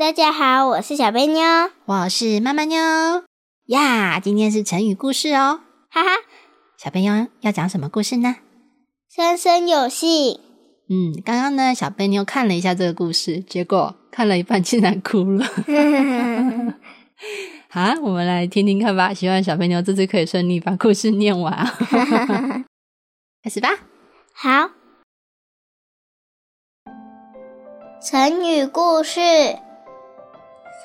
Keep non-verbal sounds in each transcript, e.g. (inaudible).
大家好，我是小贝妞，我是妈妈妞呀。今天是成语故事哦，哈哈。小贝妞要讲什么故事呢？三生有幸。嗯，刚刚呢，小贝妞看了一下这个故事，结果看了一半竟然哭了。(laughs) 好，我们来听听看吧。希望小贝妞这次可以顺利把故事念完。(laughs) 开始吧。好。成语故事。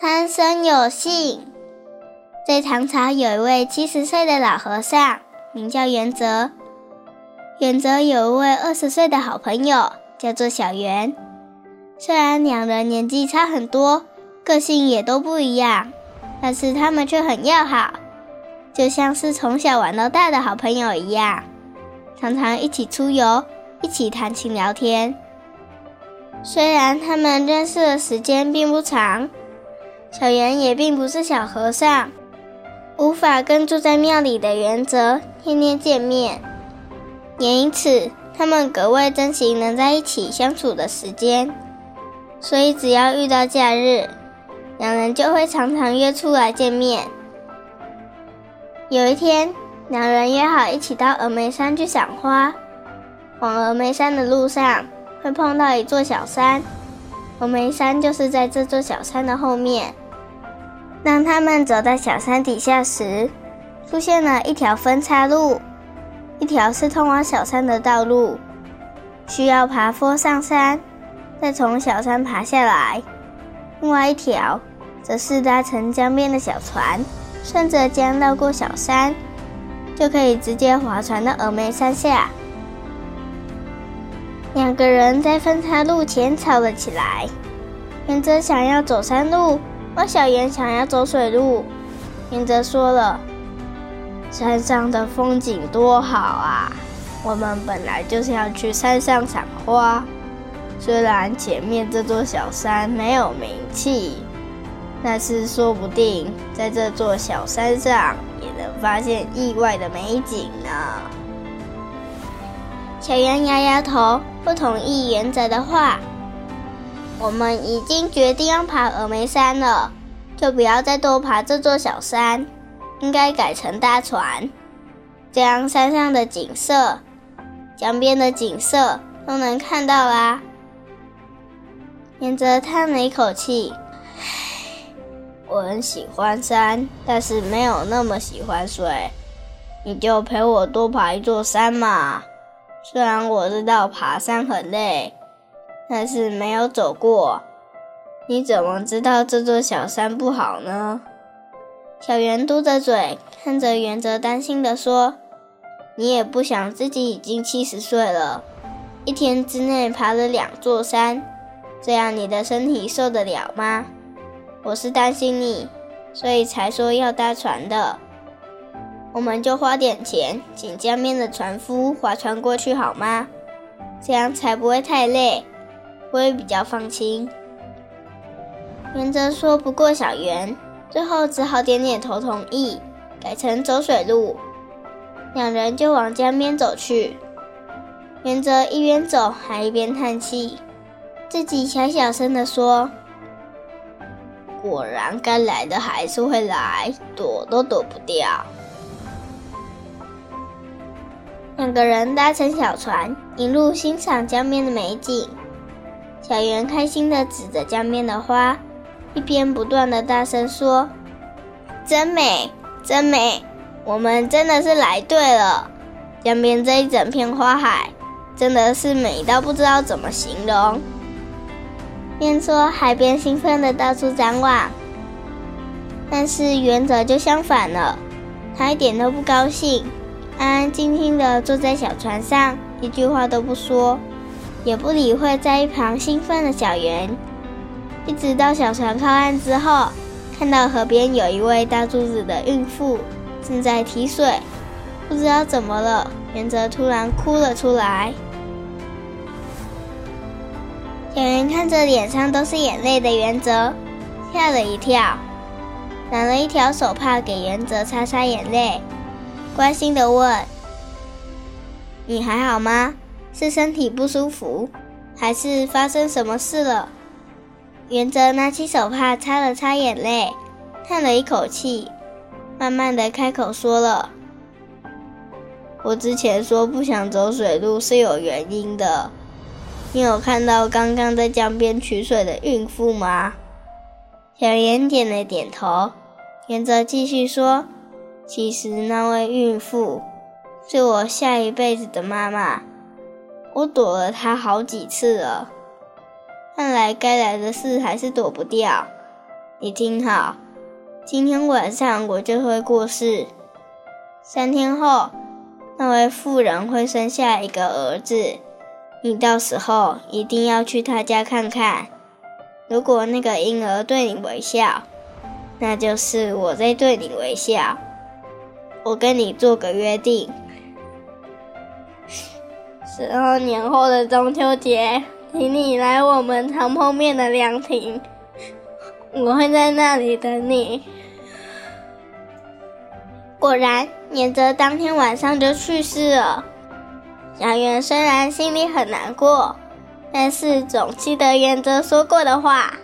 三生有幸，在唐朝有一位七十岁的老和尚，名叫元泽。元泽有一位二十岁的好朋友，叫做小圆。虽然两人年纪差很多，个性也都不一样，但是他们却很要好，就像是从小玩到大的好朋友一样，常常一起出游，一起谈情聊天。虽然他们认识的时间并不长。小圆也并不是小和尚，无法跟住在庙里的元泽天天见面，也因此他们格外珍惜能在一起相处的时间。所以只要遇到假日，两人就会常常约出来见面。有一天，两人约好一起到峨眉山去赏花。往峨眉山的路上会碰到一座小山，峨眉山就是在这座小山的后面。当他们走到小山底下时，出现了一条分岔路，一条是通往小山的道路，需要爬坡上山，再从小山爬下来；另外一条则是搭乘江边的小船，顺着江绕过小山，就可以直接划船到峨眉山下。两个人在分岔路前吵了起来，原则想要走山路。我小圆想要走水路，明泽说了：“山上的风景多好啊！我们本来就是要去山上赏花。虽然前面这座小山没有名气，但是说不定在这座小山上也能发现意外的美景呢。”小圆摇摇头，不同意原则的话。我们已经决定要爬峨眉山了，就不要再多爬这座小山，应该改成搭船，这样山上的景色、江边的景色都能看到啦。严泽叹了一口气：“我很喜欢山，但是没有那么喜欢水。你就陪我多爬一座山嘛，虽然我知道爬山很累。”但是没有走过，你怎么知道这座小山不好呢？小圆嘟着嘴看着元泽，担心地说：“你也不想自己已经七十岁了，一天之内爬了两座山，这样你的身体受得了吗？我是担心你，所以才说要搭船的。我们就花点钱，请江边的船夫划船过去好吗？这样才不会太累。”我也比较放心。原则说不过小圆，最后只好点点头同意，改成走水路。两人就往江边走去。原则一边走还一边叹气，自己小小声的说：“果然该来的还是会来，躲都躲不掉。”两个人搭乘小船，一路欣赏江边的美景。小圆开心地指着江边的花，一边不断地大声说：“真美，真美！我们真的是来对了。江边这一整片花海，真的是美到不知道怎么形容。”边说海边兴奋地到处张望。但是原则就相反了，他一点都不高兴，安安静静地坐在小船上，一句话都不说。也不理会在一旁兴奋的小圆。一直到小船靠岸之后，看到河边有一位大肚子的孕妇正在提水，不知道怎么了，原则突然哭了出来。小圆看着脸上都是眼泪的原则，吓了一跳，拿了一条手帕给原则擦擦眼泪，关心的问：“你还好吗？是身体不舒服，还是发生什么事了？”原则拿起手帕擦了擦眼泪，叹了一口气，慢慢的开口说了：“我之前说不想走水路是有原因的。你有看到刚刚在江边取水的孕妇吗？”小妍点了点头。原则继续说：“其实那位孕妇是我下一辈子的妈妈，我躲了他好几次了。”看来该来的事还是躲不掉。你听好，今天晚上我就会过世。三天后，那位妇人会生下一个儿子。你到时候一定要去他家看看。如果那个婴儿对你微笑，那就是我在对你微笑。我跟你做个约定：十二年后的中秋节。请你来我们常碰面的凉亭，我会在那里等你。果然，年泽当天晚上就去世了。小圆虽然心里很难过，但是总记得原泽说过的话。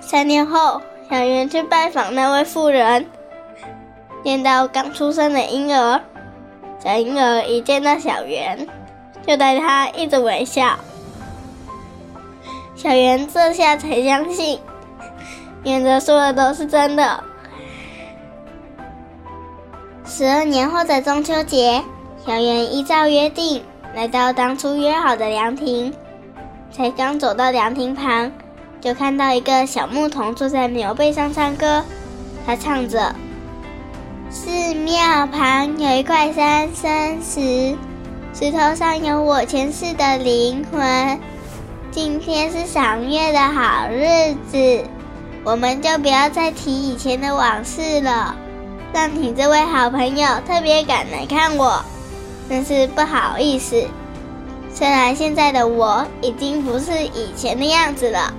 三年后，小圆去拜访那位妇人，见到刚出生的婴儿。小婴儿一见到小圆。就对他一直微笑，小圆这下才相信，原则说的都是真的。十二年后的中秋节，小圆依照约定来到当初约好的凉亭，才刚走到凉亭旁，就看到一个小牧童坐在牛背上唱歌，他唱着：“寺庙旁有一块三生石。”石头上有我前世的灵魂。今天是赏月的好日子，我们就不要再提以前的往事了。让你这位好朋友特别赶来看我，真是不好意思。虽然现在的我已经不是以前的样子了，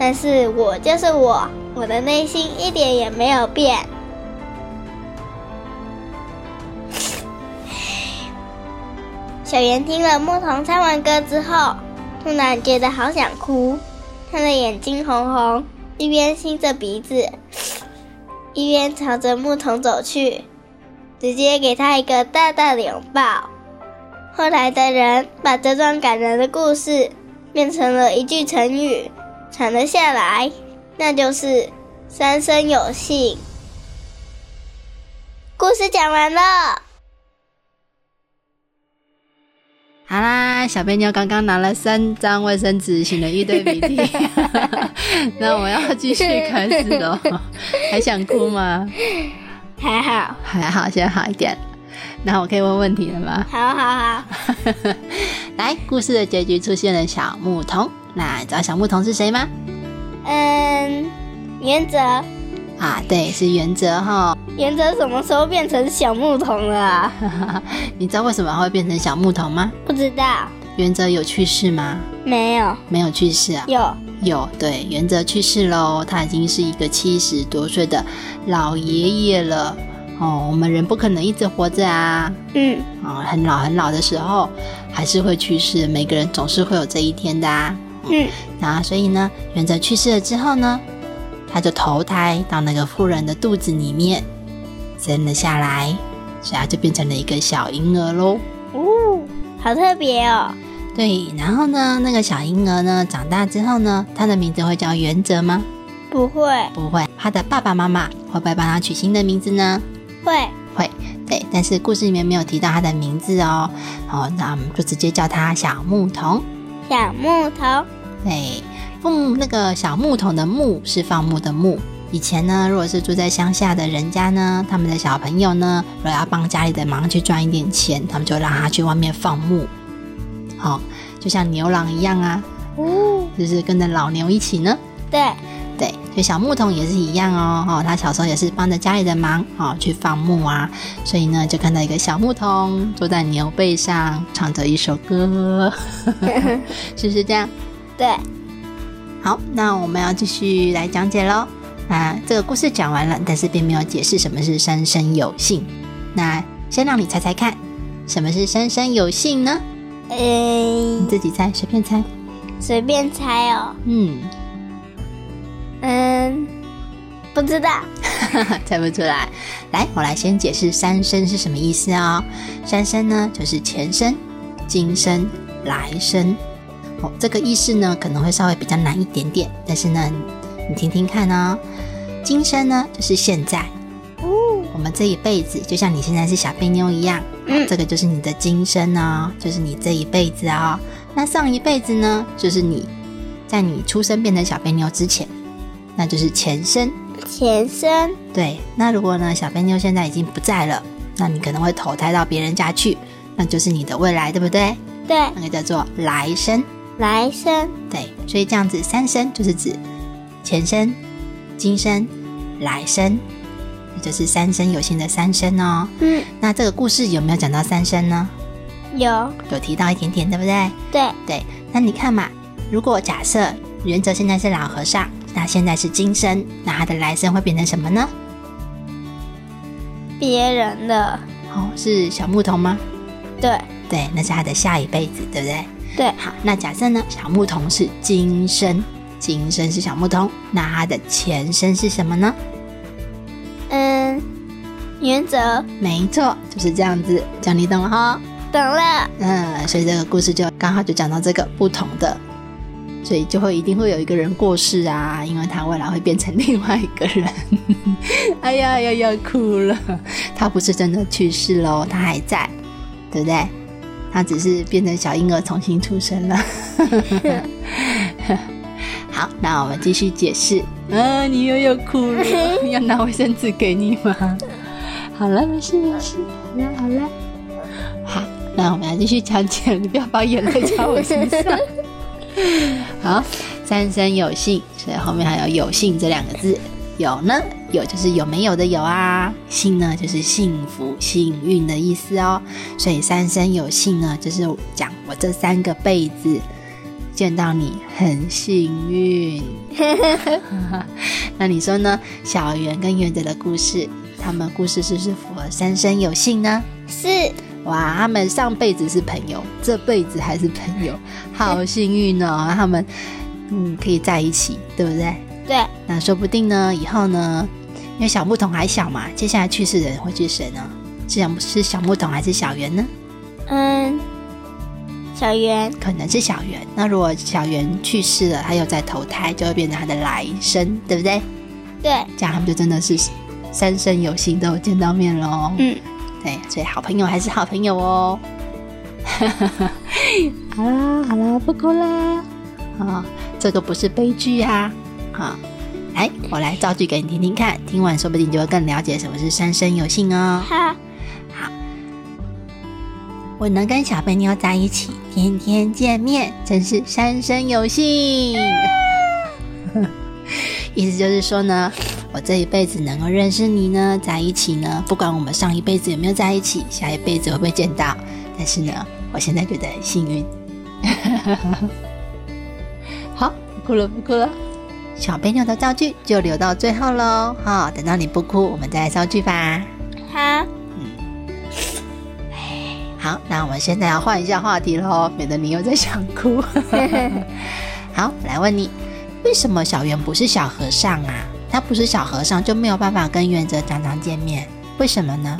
但是我就是我，我的内心一点也没有变。小圆听了牧童唱完歌之后，突然觉得好想哭，他的眼睛红红，一边吸着鼻子，(sniffs) 一边朝着牧童走去，直接给他一个大大的拥抱。后来的人把这段感人的故事变成了一句成语，传了下来，那就是“三生有幸”。故事讲完了。好啦，小贝妞刚刚拿了三张卫生纸，擤了一堆鼻涕。(laughs) 那我要继续开始喽，(laughs) 还想哭吗？还好，还好，现在好一点。那我可以问问题了吗？好好好。(laughs) 来，故事的结局出现了小牧童。那你知道小牧童是谁吗？嗯，原则。啊，对，是原则哈。原则什么时候变成小牧童了？(laughs) 你知道为什么会变成小牧童吗？不知道。原则有去世吗？没有，没有去世啊。有，有，对，原则去世喽。他已经是一个七十多岁的老爷爷了。哦，我们人不可能一直活着啊。嗯。啊，很老很老的时候还是会去世。每个人总是会有这一天的。嗯。那所以呢，原则去世了之后呢？他就投胎到那个妇人的肚子里面，生了下来，所以他就变成了一个小婴儿喽。哦，好特别哦。对，然后呢，那个小婴儿呢，长大之后呢，他的名字会叫原则吗？不会，不会。他的爸爸妈妈会不会帮他取新的名字呢？会，会。对，但是故事里面没有提到他的名字哦。哦，那我们就直接叫他小牧童。小牧童。对。放那个小木桶的木是放牧的牧。以前呢，如果是住在乡下的人家呢，他们的小朋友呢，如果要帮家里的忙去赚一点钱，他们就让他去外面放牧。好、就像牛郎一样啊，哦，就是跟着老牛一起呢。对，对，所以小牧童也是一样哦，哦，他小时候也是帮着家里的忙，哦，去放牧啊，所以呢，就看到一个小牧童坐在牛背上，唱着一首歌，(laughs) 是不是这样？对，好，那我们要继续来讲解喽。啊，这个故事讲完了，但是并没有解释什么是三生有幸。那先让你猜猜看，什么是三生有幸呢？你嗯，自己猜，随便猜。随便猜哦，嗯，嗯，不知道，(laughs) 猜不出来。来，我来先解释三生是什么意思哦。三生呢，就是前生、今生、来生。哦，这个意思呢，可能会稍微比较难一点点，但是呢，你听听看哦。今生呢，就是现在，哦，我们这一辈子，就像你现在是小贝妞一样，嗯这个就是你的今生哦，就是你这一辈子哦。那上一辈子呢，就是你在你出生变成小贝妞之前，那就是前生。前生，对，那如果呢，小贝妞现在已经不在了，那你可能会投胎到别人家去，那就是你的未来，对不对？对，那个叫做来生。来生，对，所以这样子三生就是指前生、今生、来生，也就是三生有幸的三生哦。嗯，那这个故事有没有讲到三生呢？有，有提到一点点，对不对？对，对，那你看嘛，如果假设原则现在是老和尚，那现在是今生，那他的来生会变成什么呢？别人的，哦，是小牧童吗？对，对，那是他的下一辈子，对不对？对，好，那假设呢，小牧童是今生，今生是小牧童，那他的前身是什么呢？嗯，原则，没错，就是这样子，这样你懂了哈。懂了，嗯，所以这个故事就刚好就讲到这个不同的，所以就会一定会有一个人过世啊，因为他未来会变成 (laughs) 另外一个人。(laughs) 哎呀呀要哭了，他不是真的去世喽，他还在，对不对？他只是变成小婴儿重新出生了。(laughs) 好，那我们继续解释。啊，你又要哭了，要拿卫生纸给你吗？(laughs) 好了，没事没事，好了好了。好，那我们要继续讲解，你不要把眼泪浇我身上。(laughs) 好，三生有幸，所以后面还有有幸这两个字。有呢，有就是有没有的有啊，幸呢就是幸福、幸运的意思哦。所以三生有幸呢，就是讲我这三个辈子见到你很幸运。(laughs) 那你说呢？小圆跟圆子的故事，他们故事是不是符合三生有幸呢？是，哇，他们上辈子是朋友，这辈子还是朋友，好 (laughs) 幸运哦！他们嗯可以在一起，对不对？对，那说不定呢，以后呢，因为小牧童还小嘛，接下来去世的人会是谁呢？是小是小牧童还是小圆呢？嗯，小圆，可能是小圆。那如果小圆去世了，他又再投胎，就会变成他的来生，对不对？对，这样他们就真的是三生有幸都有见到面喽。嗯，对，所以好朋友还是好朋友哦。(laughs) 好啦好啦，不哭啦。啊、(laughs) 这个不是悲剧啊、啊。来，我来造句给你听听看，听完说不定你就会更了解什么是三生有幸哦。好，我能跟小贝妞在一起，天天见面，真是三生有幸。(laughs) 意思就是说呢，我这一辈子能够认识你呢，在一起呢，不管我们上一辈子有没有在一起，下一辈子会不会见到，但是呢，我现在觉得很幸运。(laughs) 好，不哭了，不哭了。小贝妞的造句就留到最后喽，哈、等到你不哭，我们再来造句吧。好，好，那我们现在要换一下话题喽，免得你又在想哭。(laughs) 好，来问你，为什么小圆不是小和尚啊？他不是小和尚，就没有办法跟元泽常常见面，为什么呢？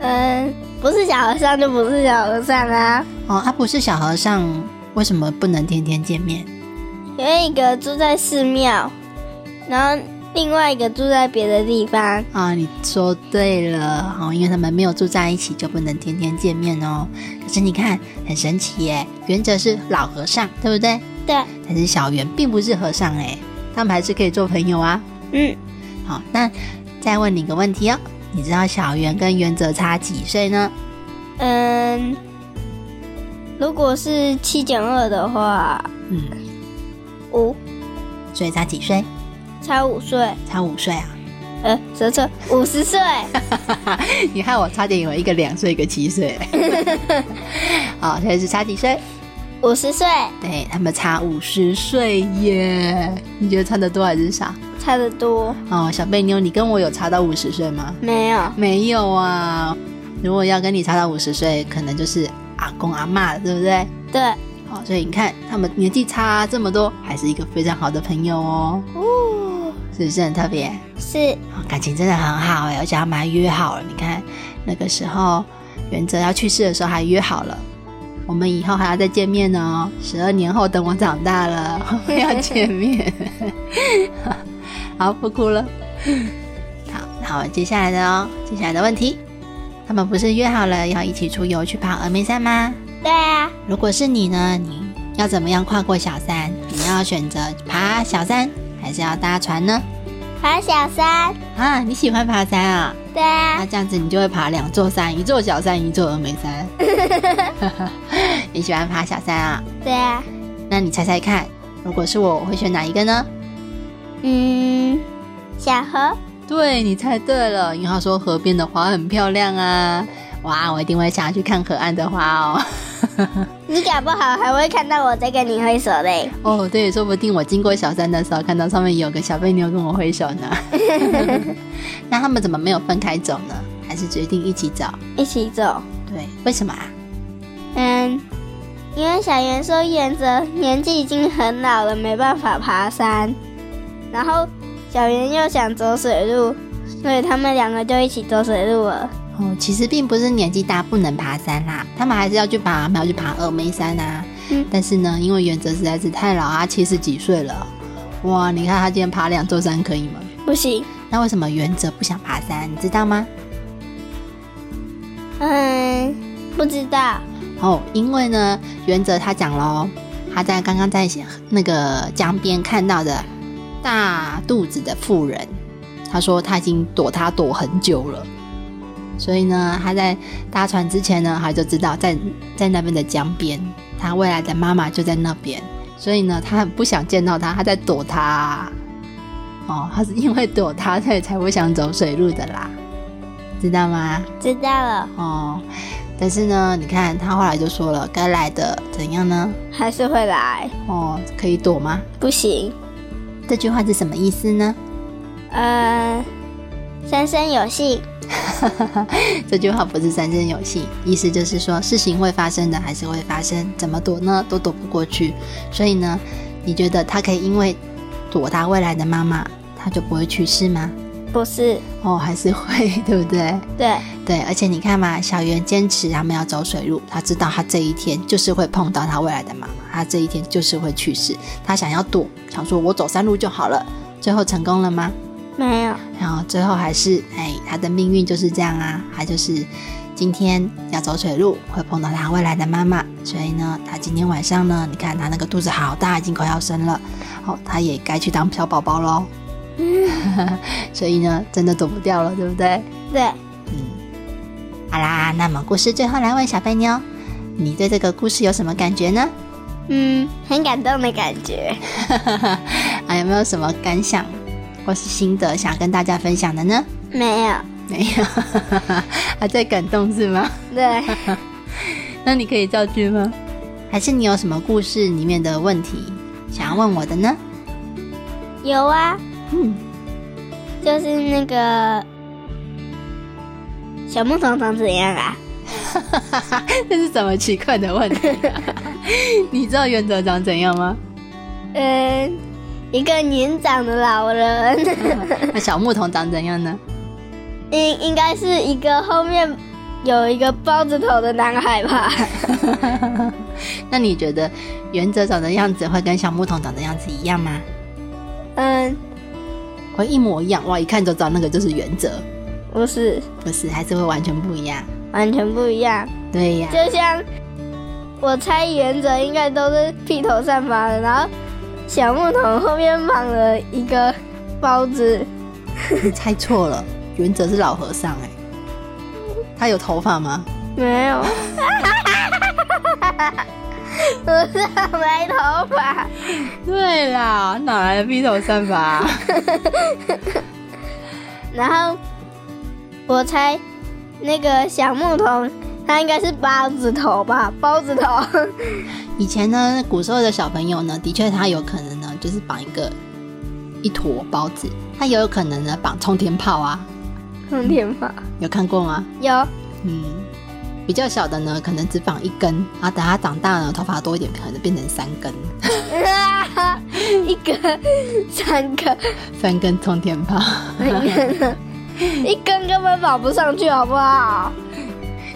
嗯，不是小和尚就不是小和尚啊，哦，他不是小和尚，为什么不能天天见面？有一个住在寺庙，然后另外一个住在别的地方。啊，你说对了哦，因为他们没有住在一起，就不能天天见面哦。可是你看，很神奇耶，原则是老和尚，对不对？对，但是小圆并不是和尚哎，他们还是可以做朋友啊。嗯，好，那再问你一个问题哦，你知道小圆跟原则差几岁呢？嗯，如果是七减二的话，嗯，五所以差几岁？差五岁，差五岁啊！呃，说错，五十岁。(laughs) 你害我差点以为一个两岁，一个七岁。(laughs) 好，现在是差几岁？五十岁，对他们差五十岁耶！你觉得差得多还是少？差得多。哦，小贝妞，你跟我有差到五十岁吗？没有，没有啊。如果要跟你差到五十岁，可能就是阿公阿妈了，对不对？对，好，所以你看他们年纪差这么多，还是一个非常好的朋友哦，哦，是不是很特别？是哦感情真的很好哎，而且他们还约好了。你看那个时候，原则要去世的时候还约好了，我们以后还要再见面哦。十二年后，等我长大了，我们要见面。(laughs) 好，不哭了。好，那我们接下来的哦，接下来的问题，他们不是约好了要一起出游去爬峨眉山吗？对啊，如果是你呢，你要怎么样跨过小山？你要选择爬小山，还是要搭船呢？爬小山。啊，你喜欢爬山啊？对啊那，这样子你就会爬两座山，一座小山，一座峨眉山。(laughs) 你喜欢爬小山啊？对啊，那你猜猜看，如果是我，我会选哪一个呢？嗯，小河。对你猜对了，因为他说河边的花很漂亮啊。哇，我一定会想要去看河岸的花哦。(laughs) 你搞不好还会看到我在跟你挥手嘞。哦，对，说不定我经过小山的时候，看到上面有个小贝妞跟我挥手呢。(laughs) 那他们怎么没有分开走呢？还是决定一起走？一起走。对，为什么啊？嗯，因为小圆说原则年纪已经很老了，没办法爬山，然后小圆又想走水路，所以他们两个就一起走水路了。哦，其实并不是年纪大不能爬山啦，他们还是要去爬，他们要去爬峨眉山啊。嗯但是呢，因为原则实在是太老啊，七十几岁了。哇，你看他今天爬两座山可以吗？不行，那为什么原则不想爬山？你知道吗？嗯，不知道。哦，因为呢，原则他讲喽，他在刚刚在那个江边看到的大肚子的妇人，他说他已经躲他躲很久了，所以呢，他在搭船之前呢，他就知道在在那边的江边，他未来的妈妈就在那边，所以呢，他很不想见到他，他在躲他。哦，他是因为躲他，所以才不想走水路的啦，知道吗？知道了，哦，但是呢，你看他后来就说了，该来的怎样呢？还是会来。哦，可以躲吗？不行，这句话是什么意思呢？呃，三生有幸。(laughs) 这句话不是三生有幸，意思就是说事情会发生的，还是会发生，怎么躲呢？都躲不过去。所以呢，你觉得他可以因为躲他未来的妈妈，他就不会去世吗？不是，哦，还是会，(laughs) 对不对？对，对，而且你看嘛，小圆坚持他们要走水路，他知道他这一天就是会碰到他未来的妈妈，他这一天就是会去世。他想要躲，想说我走山路就好了，最后成功了吗？没有。最后还是，哎，他的命运就是这样啊，他就是今天要走水路，会碰到他未来的妈妈，所以呢，他今天晚上呢，你看他那个肚子好大，已经快要生了，哦，他也该去当小宝宝喽。所以呢，真的躲不掉了，对不对？对，嗯，好啦，那么故事最后来问小贝妞，你对这个故事有什么感觉呢？嗯，很感动的感觉。(laughs) 啊，有没有什么感想或是心得想跟大家分享的呢？没有。没有，还 (laughs) 在感动是吗？对，(laughs) 那你可以造句吗？还是你有什么故事里面的问题想要问我的呢？有啊，嗯，就是那个小木桶长怎样啊？(laughs) 这是什么奇怪的问题、啊？你知道原则长怎样吗？嗯，一个年长的老人，(laughs) 那小牧童长怎样呢？应应该是一个后面有一个包子头的男孩吧？(laughs) 那你觉得原则长的样子会跟小牧童长的样子一样吗？嗯，会一模一样哇！一看就知道那个就是原则，不是，不是，还是会完全不一样。完全不一样。对呀，就像我猜原则应该都是披头散发的，然后小木桶后面绑了一个包子，你 (laughs) 猜错了，原则是老和尚哎、他有头发吗？没有，不是没头发。对啦，哪来的披头散发？(laughs) 然后我猜那个小牧童，他应该是包子头吧？包子头。(laughs) 以前呢，古时候的小朋友呢，的确他有可能呢，就是绑一个一坨包子，他也有可能呢绑冲天炮啊。冲天炮有看过吗？有。嗯，比较小的呢，可能只绑一根，然后等他长大了，头发多一点，可能变成三根。(laughs) 一根、三根、三根冲天炮。一根根本绑不上去，好不好？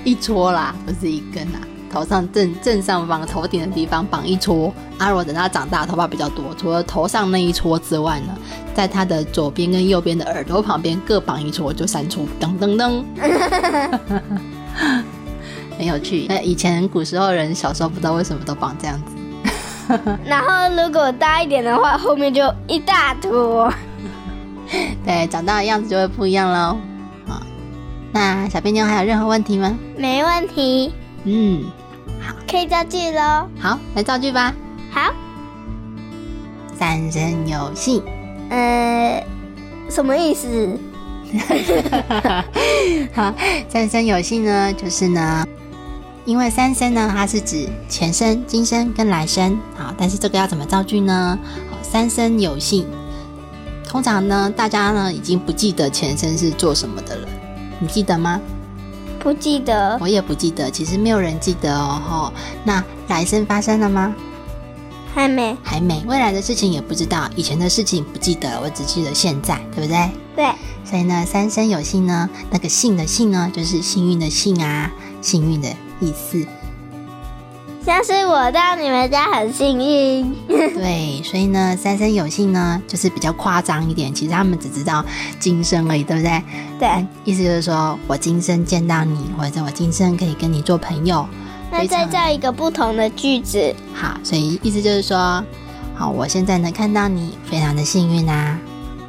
一撮啦，不是一根啊。头上正正上方头顶的地方绑一撮。阿罗等他长大，头发比较多，除了头上那一撮之外呢，在他的左边跟右边的耳朵旁边各绑一撮，就三撮。噔噔噔，(laughs) 很有趣。那以前古时候人小时候不知道为什么都绑这样子。(laughs) 然后如果大一点的话，后面就一大坨。(laughs) 对，长大的样子就会不一样喽。好，那小编妞还有任何问题吗？没问题。嗯，好，可以造句喽。好，来造句吧。好，三生有幸。呃，什么意思？(laughs) 好，三生有幸呢，就是呢，因为三生呢，它是指前生、今生跟来生。好，但是这个要怎么造句呢？好，三生有幸。通常呢，大家呢已经不记得前生是做什么的了，你记得吗？不记得，我也不记得。其实没有人记得哦。哈，那来生发生了吗？还没，还没。未来的事情也不知道，以前的事情不记得，我只记得现在，对不对？对。所以呢，三生有幸呢，那个幸的幸呢，就是幸运的幸啊，幸运的意思。像是我到你们家很幸运，(laughs) 对，所以呢，三生有幸呢，就是比较夸张一点。其实他们只知道今生而已，对不对？对，意思就是说我今生见到你，或者我今生可以跟你做朋友。那再造一个不同的句子。好，所以意思就是说，好，我现在能看到你，非常的幸运啊。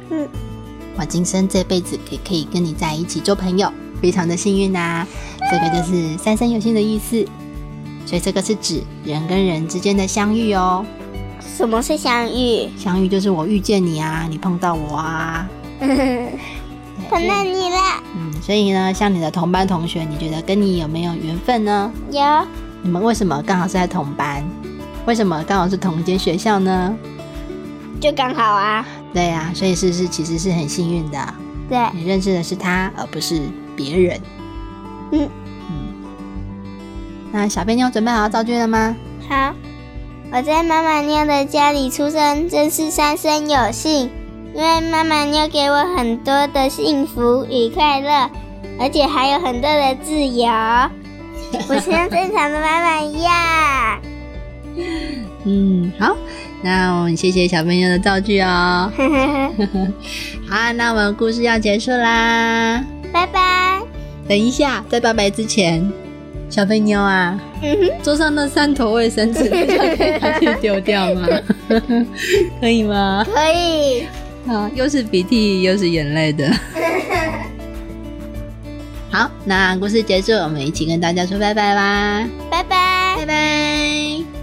嗯，我今生这辈子可可以跟你在一起做朋友，非常的幸运啊。这个就是三生有幸的意思。所以这个是指人跟人之间的相遇哦。什么是相遇？相遇就是我遇见你啊，你碰到我啊，(laughs) 碰到你了。嗯，所以呢，像你的同班同学，你觉得跟你有没有缘分呢？有。你们为什么刚好是在同班？为什么刚好是同一间学校呢？就刚好啊。对呀，所以是是其实是很幸运的。对，你认识的是他，而不是别人。嗯。那小贝妞准备好造句了吗？好，我在妈妈妞的家里出生，真是三生有幸。因为妈妈妞给我很多的幸福与快乐，而且还有很多的自由。(laughs) 我像正常的妈妈一样。(laughs) 嗯，好，那我们谢谢小朋友的造句哦。(laughs) 好，那我们故事要结束啦，拜拜。等一下，在拜拜之前。小肥妞啊，桌上那三坨卫生纸，可以拿去丢掉吗？(laughs) 可以吗？可以。好，又是鼻涕又是眼泪的。(laughs) 好，那故事结束，我们一起跟大家说拜拜啦！拜拜，拜拜。